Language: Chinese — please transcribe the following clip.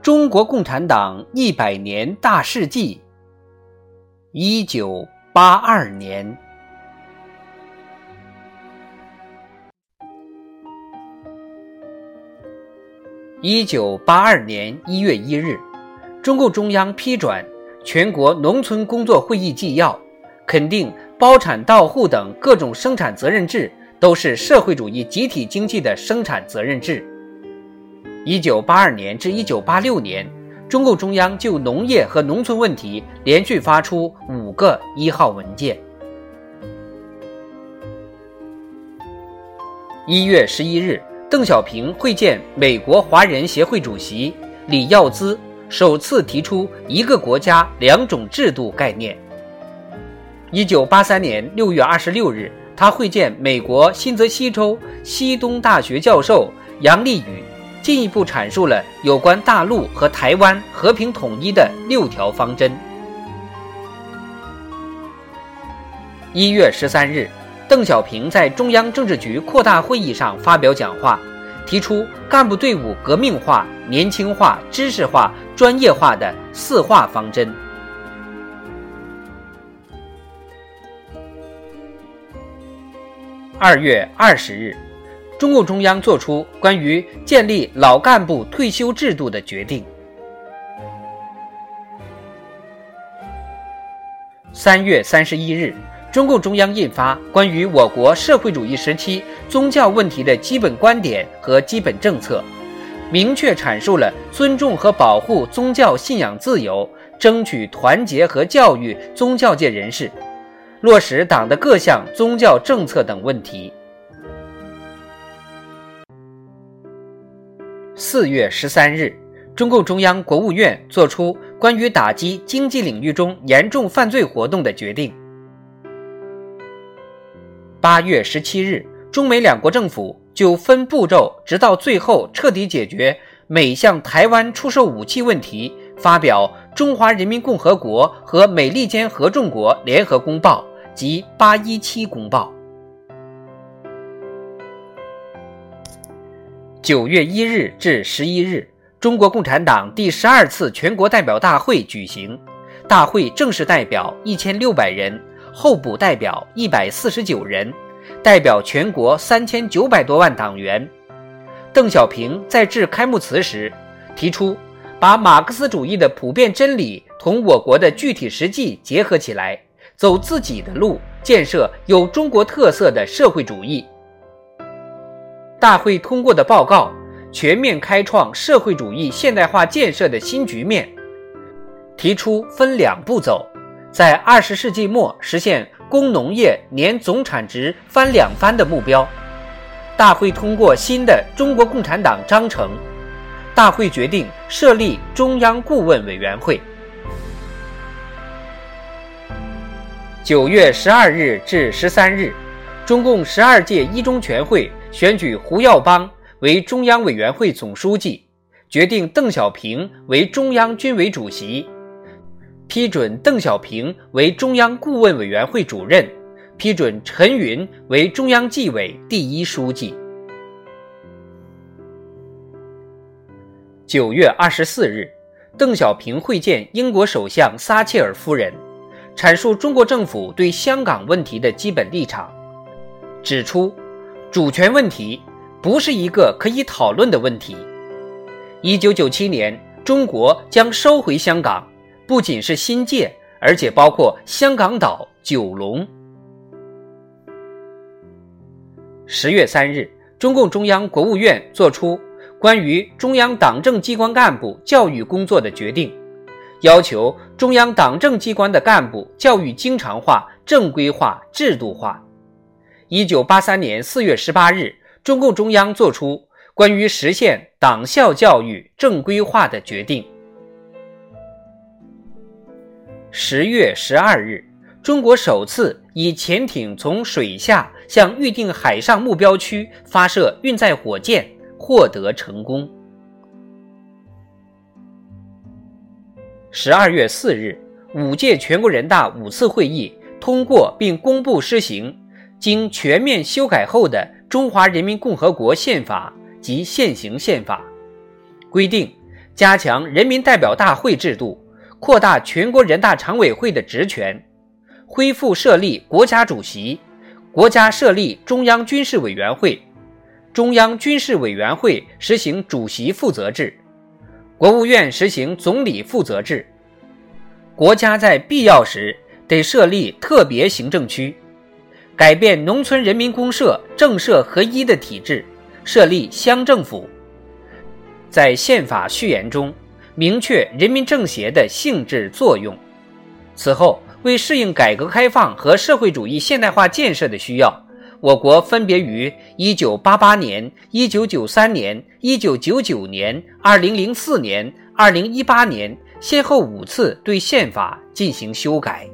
中国共产党一百年大事记。一九八二年，一九八二年一月一日，中共中央批准《全国农村工作会议纪要》，肯定包产到户等各种生产责任制都是社会主义集体经济的生产责任制。一九八二年至一九八六年，中共中央就农业和农村问题连续发出五个一号文件。一月十一日，邓小平会见美国华人协会主席李耀滋，首次提出“一个国家两种制度”概念。一九八三年六月二十六日，他会见美国新泽西州西东大学教授杨立宇。进一步阐述了有关大陆和台湾和平统一的六条方针。一月十三日，邓小平在中央政治局扩大会议上发表讲话，提出干部队伍革命化、年轻化、知识化、专业化的四化方针。二月二十日。中共中央作出关于建立老干部退休制度的决定。三月三十一日，中共中央印发关于我国社会主义时期宗教问题的基本观点和基本政策，明确阐述了尊重和保护宗教信仰自由、争取团结和教育宗教界人士、落实党的各项宗教政策等问题。四月十三日，中共中央、国务院作出关于打击经济领域中严重犯罪活动的决定。八月十七日，中美两国政府就分步骤，直到最后彻底解决美向台湾出售武器问题，发表《中华人民共和国和美利坚合众国联合公报》及《八一七公报》。九月一日至十一日，中国共产党第十二次全国代表大会举行。大会正式代表一千六百人，候补代表一百四十九人，代表全国三千九百多万党员。邓小平在致开幕词时提出，把马克思主义的普遍真理同我国的具体实际结合起来，走自己的路，建设有中国特色的社会主义。大会通过的报告，全面开创社会主义现代化建设的新局面，提出分两步走，在二十世纪末实现工农业年总产值翻两番的目标。大会通过新的中国共产党章程，大会决定设立中央顾问委员会。九月十二日至十三日，中共十二届一中全会。选举胡耀邦为中央委员会总书记，决定邓小平为中央军委主席，批准邓小平为中央顾问委员会主任，批准陈云为中央纪委第一书记。九月二十四日，邓小平会见英国首相撒切尔夫人，阐述中国政府对香港问题的基本立场，指出。主权问题不是一个可以讨论的问题。一九九七年，中国将收回香港，不仅是新界，而且包括香港岛、九龙。十月三日，中共中央、国务院作出关于中央党政机关干部教育工作的决定，要求中央党政机关的干部教育经常化、正规化、制度化。一九八三年四月十八日，中共中央作出关于实现党校教育正规化的决定。十月十二日，中国首次以潜艇从水下向预定海上目标区发射运载火箭，获得成功。十二月四日，五届全国人大五次会议通过并公布施行经全面修改后的《中华人民共和国宪法》及现行宪法，规定加强人民代表大会制度。扩大全国人大常委会的职权，恢复设立国家主席，国家设立中央军事委员会，中央军事委员会实行主席负责制，国务院实行总理负责制，国家在必要时得设立特别行政区，改变农村人民公社政社合一的体制，设立乡政府。在宪法序言中。明确人民政协的性质作用。此后，为适应改革开放和社会主义现代化建设的需要，我国分别于1988年、1993年、1999年、2004年、2018年先后五次对宪法进行修改。